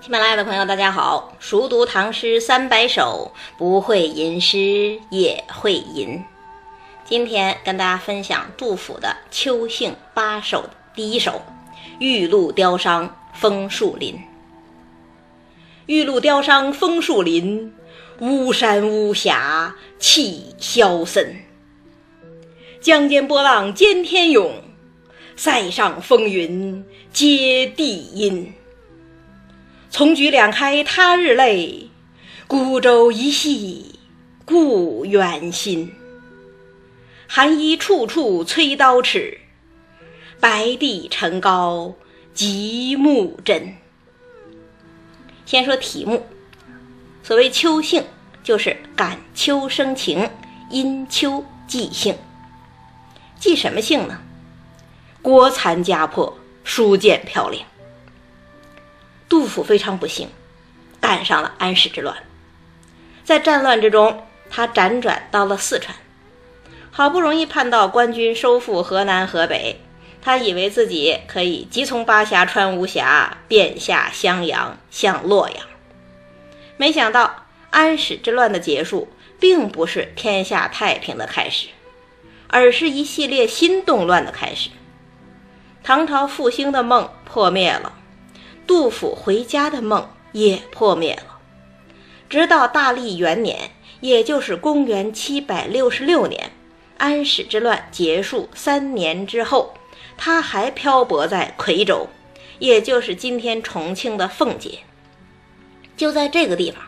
喜马拉雅的朋友，大家好！熟读唐诗三百首，不会吟诗也会吟。今天跟大家分享杜甫的《秋兴八首》第一首《玉露凋伤枫树林》。玉露凋伤枫树林，巫山巫峡气萧森。江间波浪兼天涌，塞上风云接地阴。丛菊两开他日泪，孤舟一系故园心。寒衣处处催刀尺，白帝城高极目真。先说题目，所谓秋兴，就是感秋生情，因秋寄兴。寄什么兴呢？国残家破，书剑飘零。杜甫非常不幸，赶上了安史之乱。在战乱之中，他辗转到了四川，好不容易盼到官军收复河南、河北，他以为自己可以急从巴峡穿巫峡，便下襄阳，向洛阳。没想到安史之乱的结束，并不是天下太平的开始，而是一系列新动乱的开始。唐朝复兴的梦破灭了。杜甫回家的梦也破灭了。直到大历元年，也就是公元七百六十六年，安史之乱结束三年之后，他还漂泊在夔州，也就是今天重庆的奉节。就在这个地方，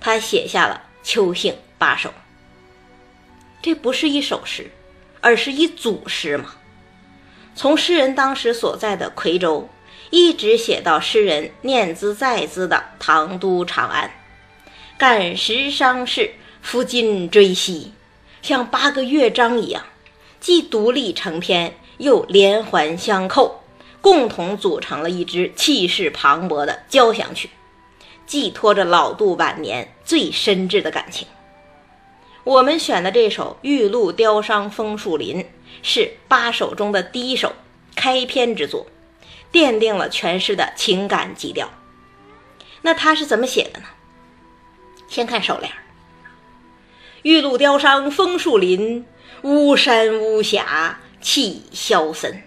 他写下了《秋兴八首》。这不是一首诗，而是一组诗嘛。从诗人当时所在的夔州。一直写到诗人念兹在兹的唐都长安，感时伤事，抚今追昔，像八个乐章一样，既独立成篇，又连环相扣，共同组成了一支气势磅礴的交响曲，寄托着老杜晚年最深挚的感情。我们选的这首《玉露凋伤枫树林》是八首中的第一首，开篇之作。奠定了全诗的情感基调。那他是怎么写的呢？先看首联：“玉露凋伤枫树林，巫山巫峡气萧森。”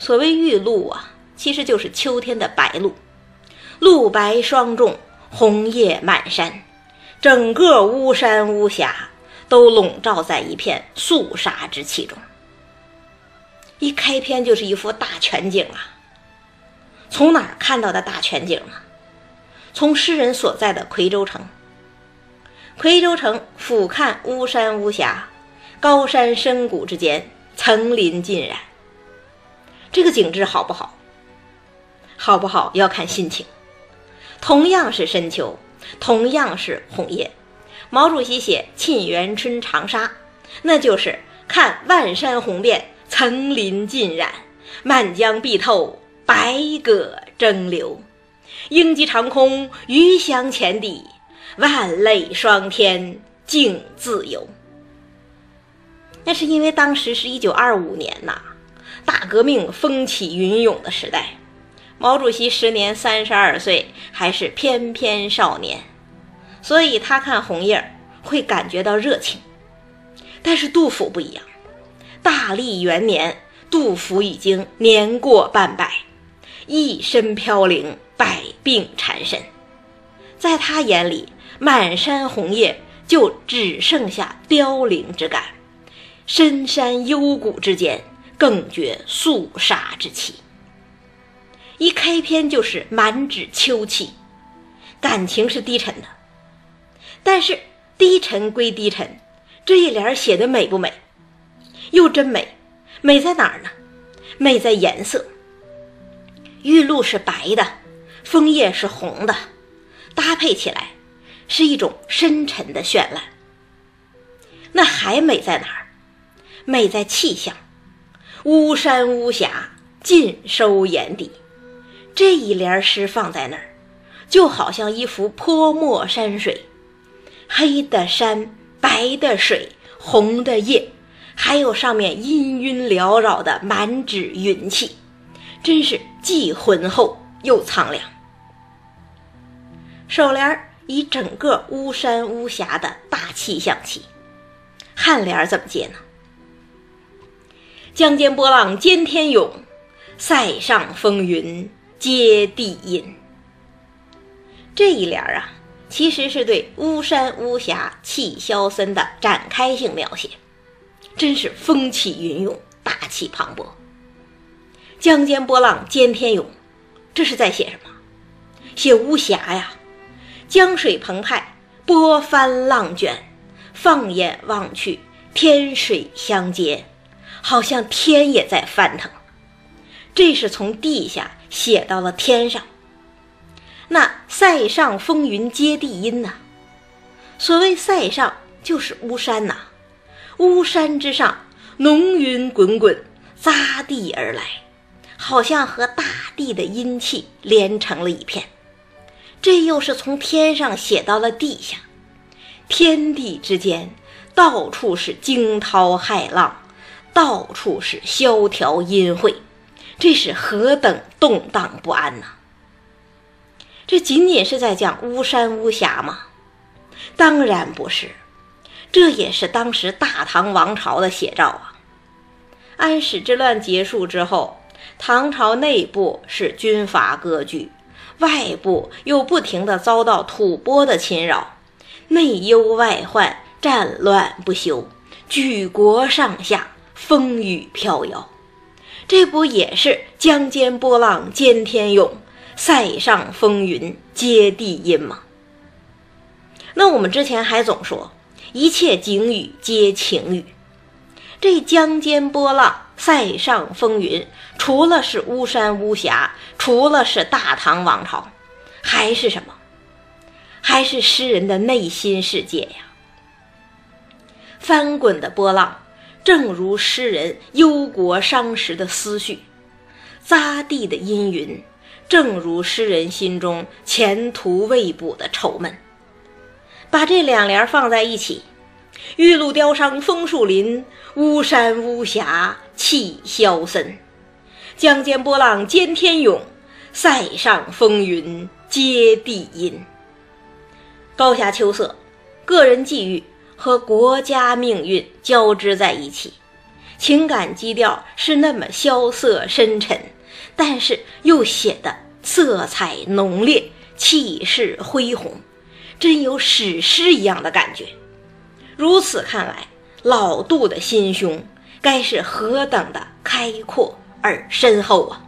所谓玉露啊，其实就是秋天的白露，露白霜重，红叶满山，整个巫山巫峡都笼罩在一片肃杀之气中。一开篇就是一幅大全景啊！从哪儿看到的大全景呢？从诗人所在的夔州城。夔州城俯瞰巫山巫峡，高山深谷之间，层林尽染。这个景致好不好？好不好要看心情。同样是深秋，同样是红叶，毛主席写《沁园春·长沙》，那就是看万山红遍。层林尽染，漫江碧透，百舸争流。鹰击长空，鱼翔浅底，万类霜天竞自由。那是因为当时是一九二五年呐，大革命风起云涌的时代。毛主席时年三十二岁，还是翩翩少年，所以他看红叶会感觉到热情。但是杜甫不一样。大历元年，杜甫已经年过半百，一身飘零，百病缠身。在他眼里，满山红叶就只剩下凋零之感，深山幽谷之间更觉肃杀之气。一开篇就是满纸秋气，感情是低沉的。但是低沉归低沉，这一联写的美不美？又真美，美在哪儿呢？美在颜色。玉露是白的，枫叶是红的，搭配起来是一种深沉的绚烂。那还美在哪儿？美在气象。巫山巫峡尽收眼底，这一联诗放在那儿，就好像一幅泼墨山水，黑的山，白的水，红的叶。还有上面氤氲缭绕的满纸云气，真是既浑厚又苍凉。首联以整个巫山巫峡的大气象起，颔联怎么接呢？江间波浪兼天涌，塞上风云接地阴。这一联啊，其实是对巫山巫峡气萧森的展开性描写，真是风起云涌，大气磅礴。江间波浪兼天涌，这是在写什么？写巫峡呀！江水澎湃，波翻浪卷，放眼望去，天水相接，好像天也在翻腾。这是从地下写到了天上。那塞上风云接地阴呐，所谓塞上就是巫山呐，巫山之上浓云滚滚，匝地而来，好像和大地的阴气连成了一片。这又是从天上写到了地下，天地之间到处是惊涛骇浪，到处是萧条阴晦，这是何等动荡不安呐！这仅仅是在讲巫山巫峡吗？当然不是，这也是当时大唐王朝的写照啊。安史之乱结束之后，唐朝内部是军阀割据。外部又不停地遭到吐蕃的侵扰，内忧外患，战乱不休，举国上下风雨飘摇，这不也是江间波浪兼天涌，塞上风云接地阴吗？那我们之前还总说一切景语皆情语，这江间波浪。塞上风云，除了是巫山巫峡，除了是大唐王朝，还是什么？还是诗人的内心世界呀！翻滚的波浪，正如诗人忧国伤时的思绪；匝地的阴云，正如诗人心中前途未卜的愁闷。把这两联放在一起。玉露凋伤枫树林，巫山巫峡气萧森。江间波浪兼天涌，塞上风云接地阴。高霞秋色，个人际遇和国家命运交织在一起，情感基调是那么萧瑟深沉，但是又显得色彩浓烈，气势恢宏，真有史诗一样的感觉。如此看来，老杜的心胸该是何等的开阔而深厚啊！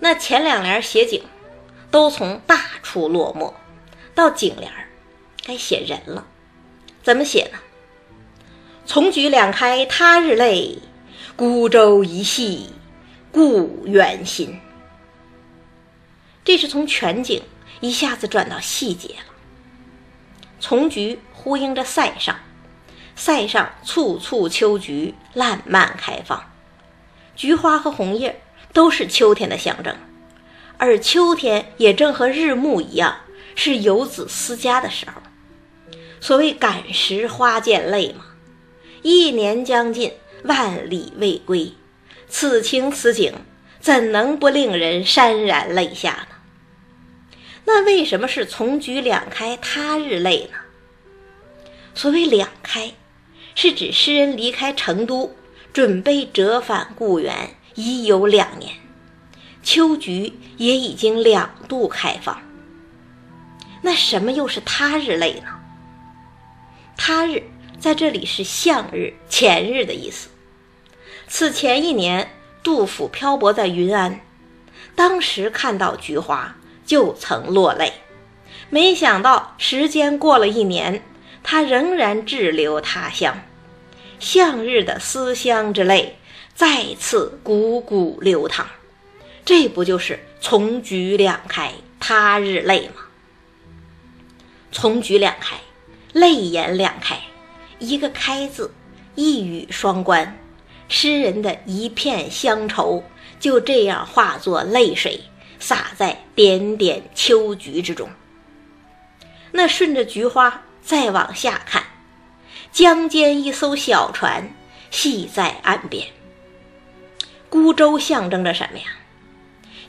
那前两联写景，都从大处落墨，到景联该写人了。怎么写呢？从菊两开他日泪，孤舟一系故园心。这是从全景一下子转到细节了。丛菊呼应着塞上，塞上簇簇秋菊烂漫开放，菊花和红叶都是秋天的象征，而秋天也正和日暮一样，是游子思家的时候。所谓感时花溅泪嘛，一年将近，万里未归，此情此景，怎能不令人潸然泪下呢？那为什么是从菊两开他日泪呢？所谓两开，是指诗人离开成都，准备折返故园已有两年，秋菊也已经两度开放。那什么又是他日泪呢？他日在这里是向日、前日的意思。此前一年，杜甫漂泊在云安，当时看到菊花。就曾落泪，没想到时间过了一年，他仍然滞留他乡，向日的思乡之泪再次汩汩流淌，这不就是从菊两开他日泪吗？从菊两开，泪眼两开，一个开字，一语双关，诗人的一片乡愁就这样化作泪水。洒在点点秋菊之中。那顺着菊花再往下看，江间一艘小船系在岸边。孤舟象征着什么呀？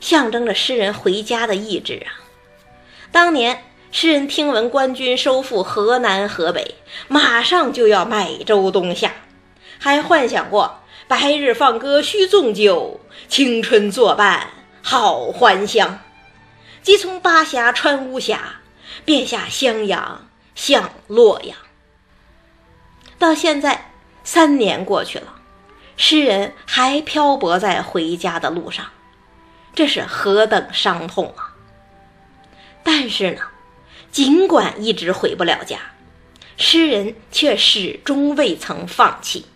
象征着诗人回家的意志啊。当年诗人听闻官军收复河南、河北，马上就要买舟东下，还幻想过白日放歌须纵酒，青春作伴好还乡。即从巴峡穿巫峡，便下襄阳向洛阳。到现在三年过去了，诗人还漂泊在回家的路上，这是何等伤痛啊！但是呢，尽管一直回不了家，诗人却始终未曾放弃。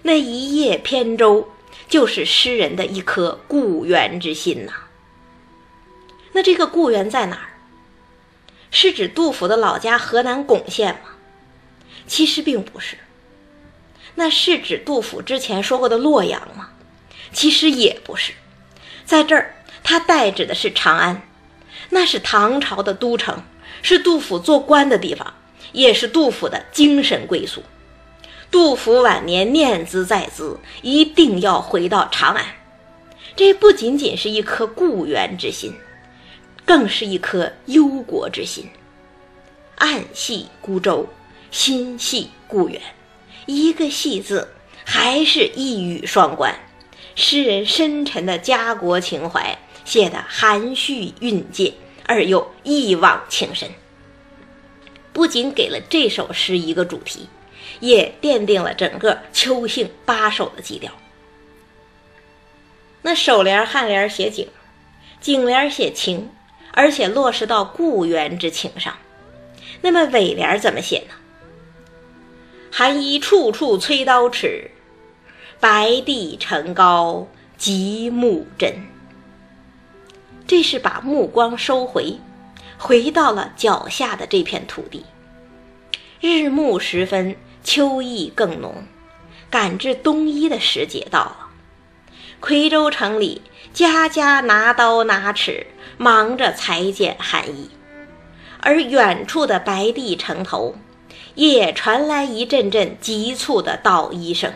那一叶扁舟，就是诗人的一颗故园之心呐。那这个故园在哪儿？是指杜甫的老家河南巩县吗？其实并不是。那是指杜甫之前说过的洛阳吗？其实也不是。在这儿，他代指的是长安，那是唐朝的都城，是杜甫做官的地方，也是杜甫的精神归宿。杜甫晚年念兹在兹，一定要回到长安。这不仅仅是一颗故园之心。更是一颗忧国之心，暗系孤舟，心系故园，一个“系”字，还是一语双关。诗人深沉的家国情怀，写得含蓄蕴藉，而又一往情深。不仅给了这首诗一个主题，也奠定了整个秋兴八首的基调。那首联、颔联写景，景联写情。而且落实到故园之情上，那么尾联怎么写呢？寒衣处处催刀尺，白帝城高极目真。这是把目光收回，回到了脚下的这片土地。日暮时分，秋意更浓，赶制冬衣的时节到了。夔州城里，家家拿刀拿尺。忙着裁剪寒衣，而远处的白帝城头，也传来一阵阵急促的捣衣声。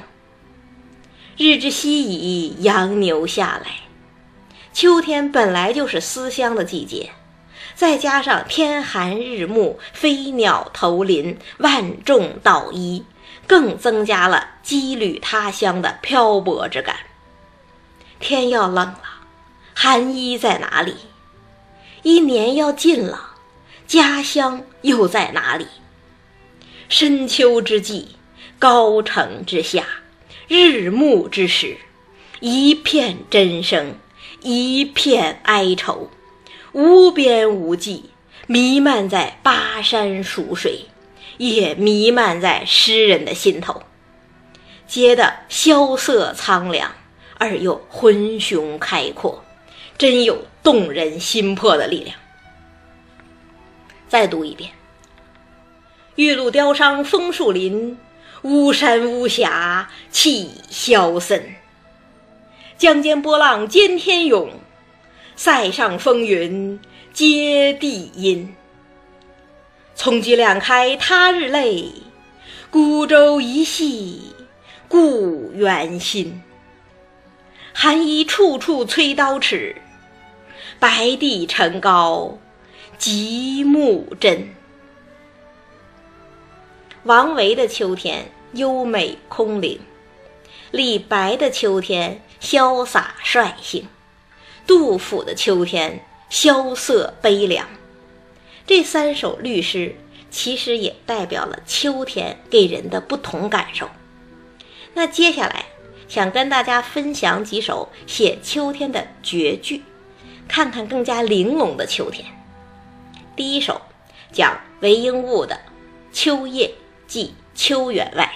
日之西移，羊牛下来。秋天本来就是思乡的季节，再加上天寒日暮，飞鸟投林，万众捣衣，更增加了羁旅他乡的漂泊之感。天要冷了，寒衣在哪里？一年要尽了，家乡又在哪里？深秋之际，高城之下，日暮之时，一片真声，一片哀愁，无边无际，弥漫在巴山蜀水，也弥漫在诗人的心头，接得萧瑟苍凉，而又浑雄开阔。真有动人心魄的力量。再读一遍：玉露凋伤枫树林，巫山巫峡气萧森。江间波浪兼天涌，塞上风云接地阴。葱棘两开他日泪，孤舟一系故园心。寒衣处处催刀尺。白帝城高极目真。王维的秋天优美空灵，李白的秋天潇洒率性，杜甫的秋天萧瑟悲凉。这三首律诗其实也代表了秋天给人的不同感受。那接下来想跟大家分享几首写秋天的绝句。看看更加玲珑的秋天。第一首讲韦应物的《秋夜寄秋员外》。